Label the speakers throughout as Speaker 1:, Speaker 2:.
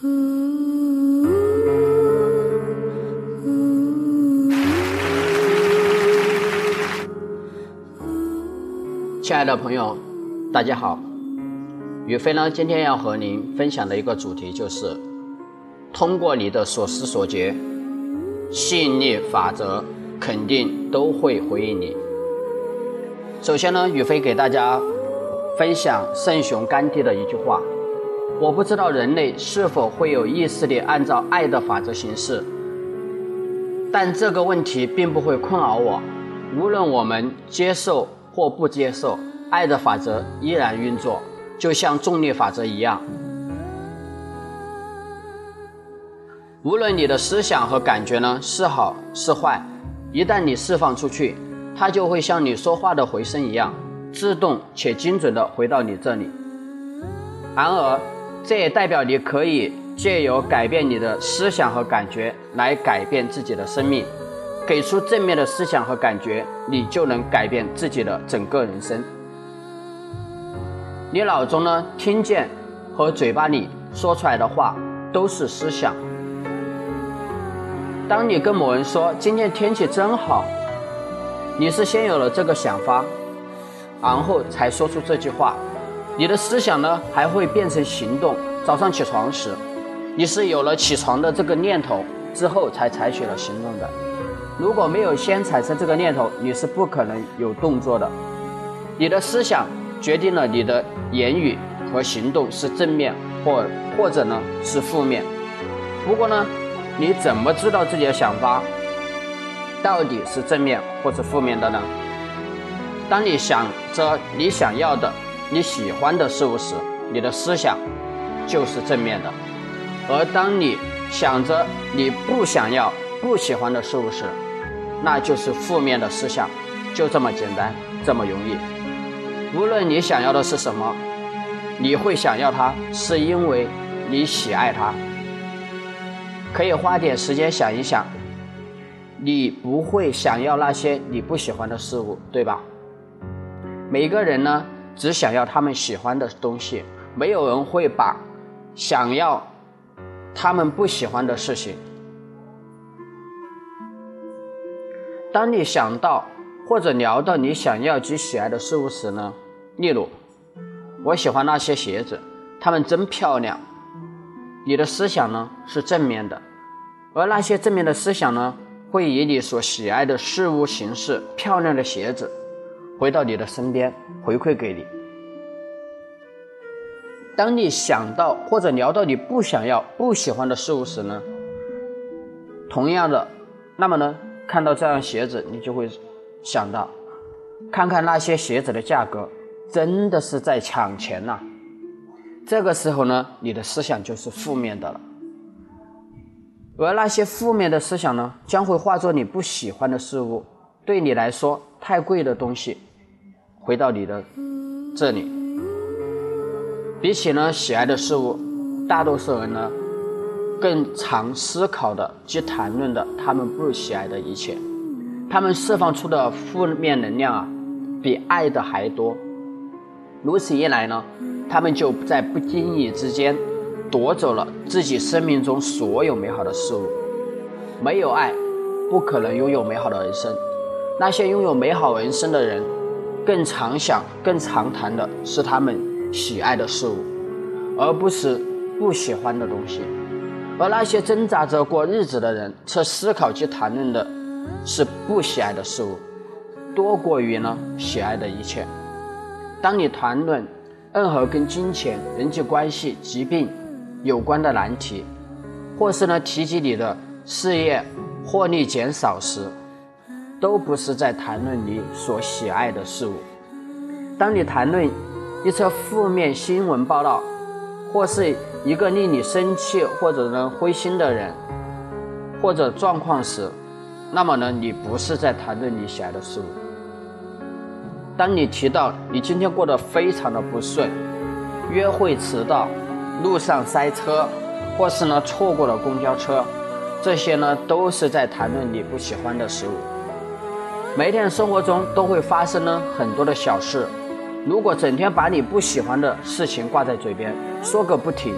Speaker 1: 亲爱的朋友，大家好。宇飞呢，今天要和您分享的一个主题就是：通过你的所思所觉，吸引力法则肯定都会回应你。首先呢，宇飞给大家分享圣雄甘地的一句话：我不知道人类是否会有意识地按照爱的法则行事，但这个问题并不会困扰我。无论我们接受或不接受，爱的法则依然运作。就像重力法则一样，无论你的思想和感觉呢是好是坏，一旦你释放出去，它就会像你说话的回声一样，自动且精准地回到你这里。然而，这也代表你可以借由改变你的思想和感觉来改变自己的生命。给出正面的思想和感觉，你就能改变自己的整个人生。你脑中呢听见和嘴巴里说出来的话都是思想。当你跟某人说今天天气真好，你是先有了这个想法，然后才说出这句话。你的思想呢还会变成行动。早上起床时，你是有了起床的这个念头之后才采取了行动的。如果没有先产生这个念头，你是不可能有动作的。你的思想。决定了你的言语和行动是正面或或者呢是负面。不过呢，你怎么知道自己的想法到底是正面或是负面的呢？当你想着你想要的、你喜欢的事物时，你的思想就是正面的；而当你想着你不想要、不喜欢的事物时，那就是负面的思想。就这么简单，这么容易。无论你想要的是什么，你会想要它，是因为你喜爱它。可以花点时间想一想，你不会想要那些你不喜欢的事物，对吧？每个人呢，只想要他们喜欢的东西，没有人会把想要他们不喜欢的事情。当你想到。或者聊到你想要及喜爱的事物时呢？例如，我喜欢那些鞋子，它们真漂亮。你的思想呢是正面的，而那些正面的思想呢，会以你所喜爱的事物形式，漂亮的鞋子，回到你的身边，回馈给你。当你想到或者聊到你不想要、不喜欢的事物时呢？同样的，那么呢，看到这样鞋子，你就会。想到，看看那些鞋子的价格，真的是在抢钱呐！这个时候呢，你的思想就是负面的了。而那些负面的思想呢，将会化作你不喜欢的事物，对你来说太贵的东西，回到你的这里。比起呢喜爱的事物，大多数人呢，更常思考的及谈论的他们不喜爱的一切。他们释放出的负面能量啊，比爱的还多。如此一来呢，他们就在不经意之间夺走了自己生命中所有美好的事物。没有爱，不可能拥有美好的人生。那些拥有美好人生的人，更常想、更常谈的是他们喜爱的事物，而不是不喜欢的东西。而那些挣扎着过日子的人，却思考及谈论的。是不喜爱的事物，多过于呢喜爱的一切。当你谈论任何跟金钱、人际关系、疾病有关的难题，或是呢提及你的事业获利减少时，都不是在谈论你所喜爱的事物。当你谈论一则负面新闻报道，或是一个令你生气或者呢灰心的人或者状况时，那么呢，你不是在谈论你喜爱的事物。当你提到你今天过得非常的不顺，约会迟到，路上塞车，或是呢错过了公交车，这些呢都是在谈论你不喜欢的事物。每天生活中都会发生呢很多的小事，如果整天把你不喜欢的事情挂在嘴边，说个不停，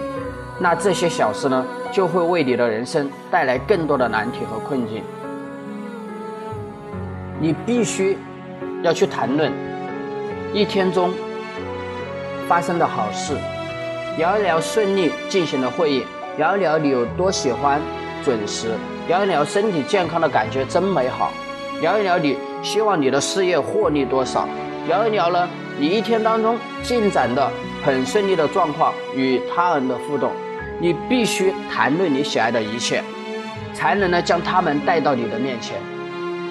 Speaker 1: 那这些小事呢，就会为你的人生带来更多的难题和困境。你必须要去谈论一天中发生的好事，聊一聊顺利进行的会议，聊一聊你有多喜欢准时，聊一聊身体健康的感觉真美好，聊一聊你希望你的事业获利多少，聊一聊呢你一天当中进展的很顺利的状况与他人的互动。你必须谈论你喜爱的一切，才能呢将他们带到你的面前。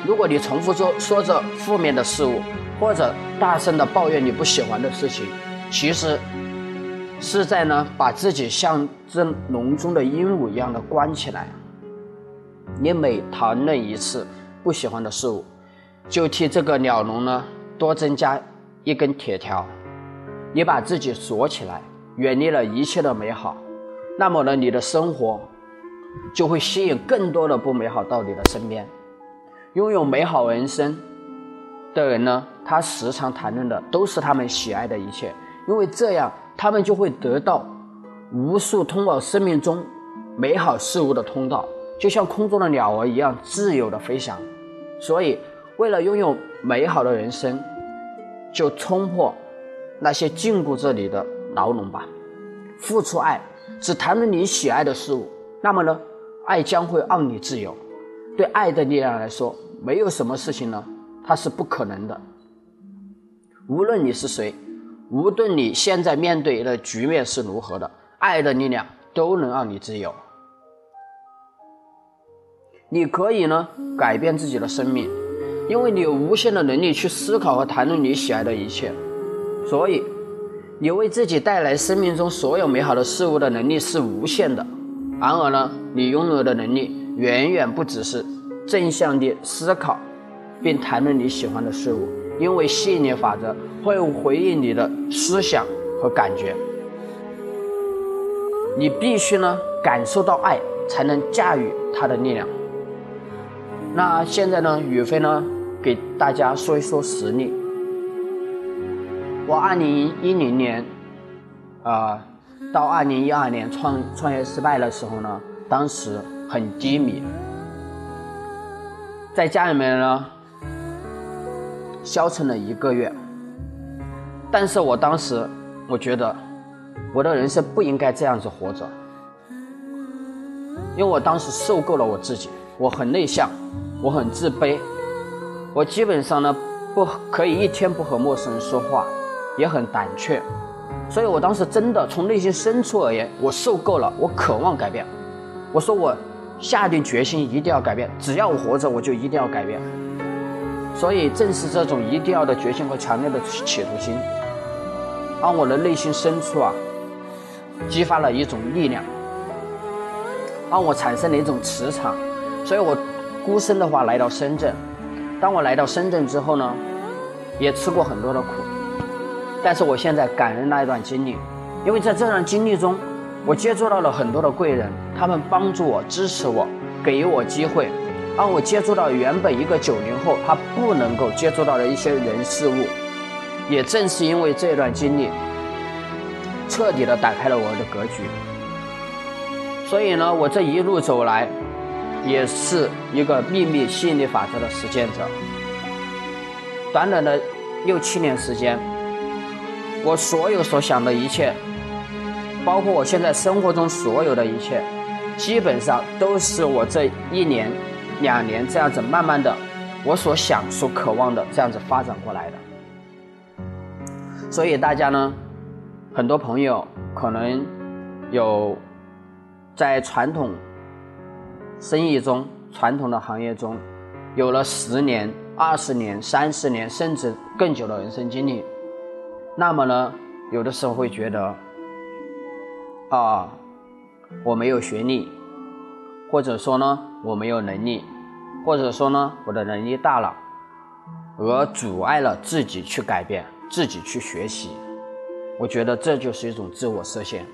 Speaker 1: 如果你重复说说着负面的事物，或者大声的抱怨你不喜欢的事情，其实是在呢把自己像只笼中的鹦鹉一样的关起来。你每谈论一次不喜欢的事物，就替这个鸟笼呢多增加一根铁条。你把自己锁起来，远离了一切的美好。那么呢，你的生活就会吸引更多的不美好到你的身边。拥有美好人生的人呢，他时常谈论的都是他们喜爱的一切，因为这样他们就会得到无数通往生命中美好事物的通道，就像空中的鸟儿一样自由的飞翔。所以，为了拥有美好的人生，就冲破那些禁锢着你的牢笼吧，付出爱。只谈论你喜爱的事物，那么呢，爱将会让你自由。对爱的力量来说，没有什么事情呢，它是不可能的。无论你是谁，无论你现在面对的局面是如何的，爱的力量都能让你自由。你可以呢改变自己的生命，因为你有无限的能力去思考和谈论你喜爱的一切，所以。你为自己带来生命中所有美好的事物的能力是无限的，然而呢，你拥有的能力远远不只是正向的思考，并谈论你喜欢的事物，因为吸引力法则会回应你的思想和感觉。你必须呢感受到爱，才能驾驭它的力量。那现在呢，宇飞呢给大家说一说实例。我二零一零年，啊，到二零一二年创创业失败的时候呢，当时很低迷，在家里面呢，消沉了一个月。但是我当时我觉得，我的人生不应该这样子活着，因为我当时受够了我自己，我很内向，我很自卑，我基本上呢不可以一天不和陌生人说话。也很胆怯，所以我当时真的从内心深处而言，我受够了，我渴望改变。我说我下定决心一定要改变，只要我活着，我就一定要改变。所以正是这种一定要的决心和强烈的企图心，让我的内心深处啊，激发了一种力量，让我产生了一种磁场。所以我孤身的话来到深圳，当我来到深圳之后呢，也吃过很多的苦。但是我现在感恩那一段经历，因为在这段经历中，我接触到了很多的贵人，他们帮助我、支持我、给予我机会，让我接触到原本一个九零后他不能够接触到的一些人事物。也正是因为这段经历，彻底的打开了我的格局。所以呢，我这一路走来，也是一个秘密吸引力法则的实践者。短短的六七年时间。我所有所想的一切，包括我现在生活中所有的一切，基本上都是我这一年、两年这样子慢慢的，我所想、所渴望的这样子发展过来的。所以大家呢，很多朋友可能有在传统生意中、传统的行业中，有了十年、二十年、三十年甚至更久的人生经历。那么呢，有的时候会觉得，啊，我没有学历，或者说呢，我没有能力，或者说呢，我的能力大了，而阻碍了自己去改变、自己去学习。我觉得这就是一种自我设限。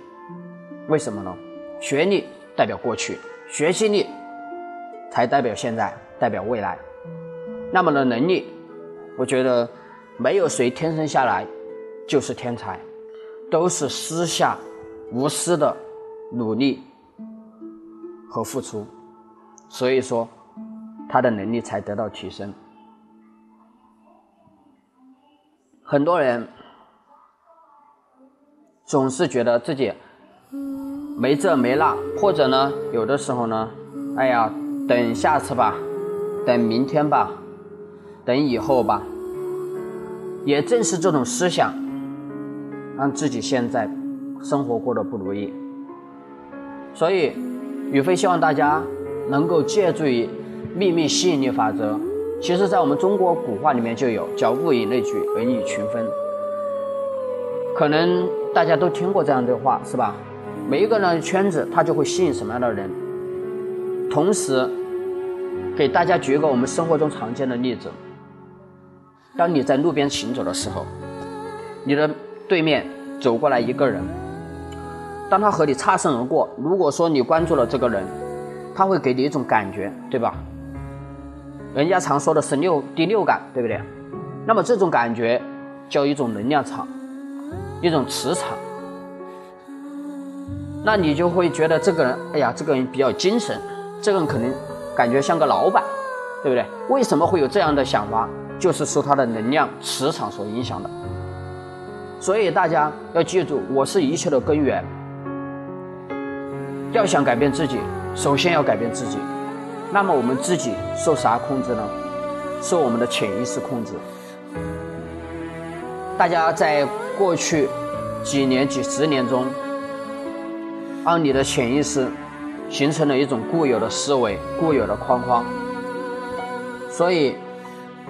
Speaker 1: 为什么呢？学历代表过去，学习力才代表现在，代表未来。那么的，能力，我觉得没有谁天生下来。就是天才，都是私下无私的努力和付出，所以说他的能力才得到提升。很多人总是觉得自己没这没那，或者呢，有的时候呢，哎呀，等下次吧，等明天吧，等以后吧。也正是这种思想，让自己现在生活过得不如意。所以，宇飞希望大家能够借助于秘密吸引力法则。其实，在我们中国古话里面就有“叫物以类聚，人以群分”。可能大家都听过这样的话，是吧？每一个人的圈子，他就会吸引什么样的人。同时，给大家举一个我们生活中常见的例子：当你在路边行走的时候，你的对面走过来一个人，当他和你擦身而过，如果说你关注了这个人，他会给你一种感觉，对吧？人家常说的是六第六感，对不对？那么这种感觉叫一种能量场，一种磁场。那你就会觉得这个人，哎呀，这个人比较精神，这个人可能感觉像个老板，对不对？为什么会有这样的想法？就是受他的能量磁场所影响的。所以大家要记住，我是一切的根源。要想改变自己，首先要改变自己。那么我们自己受啥控制呢？受我们的潜意识控制。大家在过去几年、几十年中，让你的潜意识形成了一种固有的思维、固有的框框。所以，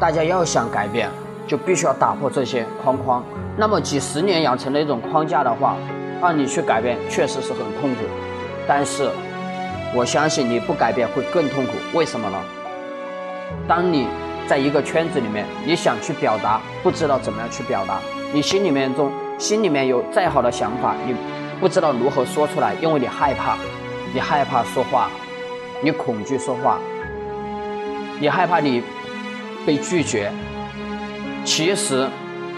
Speaker 1: 大家要想改变，就必须要打破这些框框。那么几十年养成的一种框架的话，让你去改变，确实是很痛苦。但是。我相信你不改变会更痛苦，为什么呢？当你在一个圈子里面，你想去表达，不知道怎么样去表达，你心里面中心里面有再好的想法，你不知道如何说出来，因为你害怕，你害怕说话，你恐惧说话，你害怕你被拒绝。其实，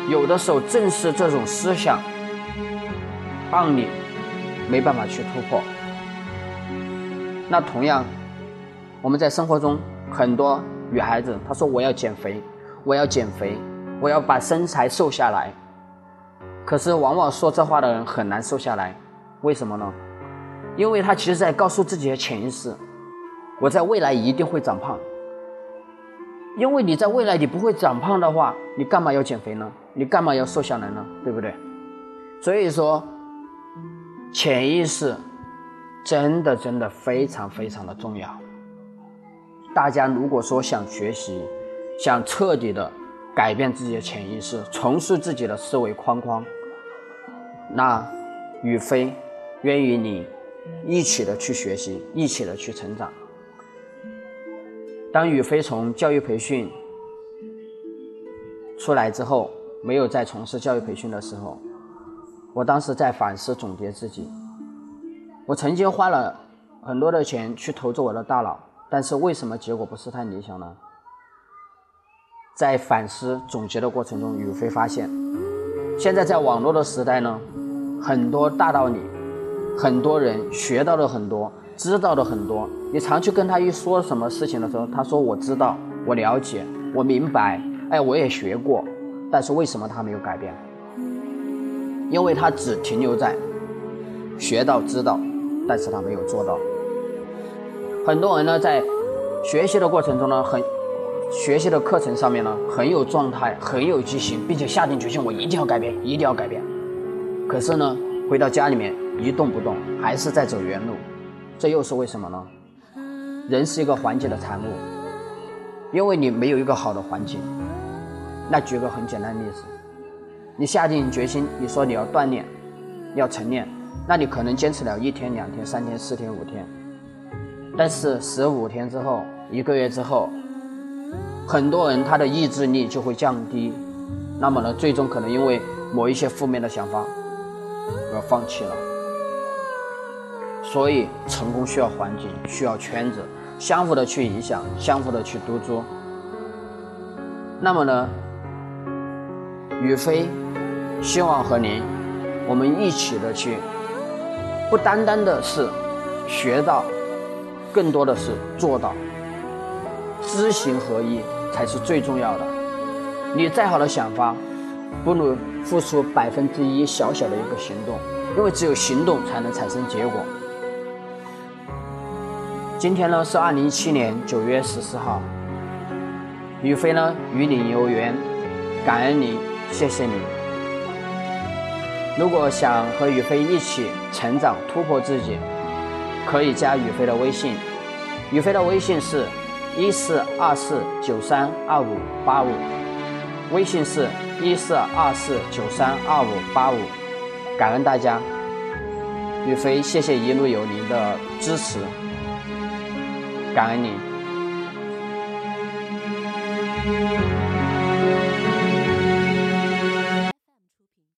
Speaker 1: 有的时候正是这种思想，让你没办法去突破。那同样，我们在生活中很多女孩子，她说我要减肥，我要减肥，我要把身材瘦下来。可是往往说这话的人很难瘦下来，为什么呢？因为他其实在告诉自己的潜意识，我在未来一定会长胖。因为你在未来你不会长胖的话，你干嘛要减肥呢？你干嘛要瘦下来呢？对不对？所以说，潜意识。真的真的非常非常的重要。大家如果说想学习，想彻底的改变自己的潜意识，重塑自己的思维框框，那宇飞愿与你一起的去学习，一起的去成长。当宇飞从教育培训出来之后，没有再从事教育培训的时候，我当时在反思总结自己。我曾经花了很多的钱去投资我的大脑，但是为什么结果不是太理想呢？在反思总结的过程中，宇飞发现，现在在网络的时代呢，很多大道理，很多人学到了很多，知道的很多。你常去跟他一说什么事情的时候，他说我知道，我了解，我明白，哎，我也学过，但是为什么他没有改变？因为他只停留在学到知道。但是他没有做到。很多人呢，在学习的过程中呢，很学习的课程上面呢，很有状态，很有激情，并且下定决心，我一定要改变，一定要改变。可是呢，回到家里面一动不动，还是在走原路。这又是为什么呢？人是一个环境的产物，因为你没有一个好的环境。那举个很简单的例子，你下定决心，你说你要锻炼，要晨练。那你可能坚持了一天、两天、三天、四天、五天，但是十五天之后、一个月之后，很多人他的意志力就会降低，那么呢，最终可能因为某一些负面的想法而放弃了。所以，成功需要环境，需要圈子，相互的去影响，相互的去督促。那么呢，宇飞希望和您，我们一起的去。不单单的是学到，更多的是做到，知行合一才是最重要的。你再好的想法，不如付出百分之一小小的一个行动，因为只有行动才能产生结果。今天呢是二零一七年九月十四号，宇飞呢与你有缘，感恩你，谢谢你。如果想和宇飞一起成长突破自己，可以加宇飞的微信，宇飞的微信是一四二四九三二五八五，微信是一四二四九三二五八五，感恩大家，宇飞谢谢一路有您的支持。感恩您。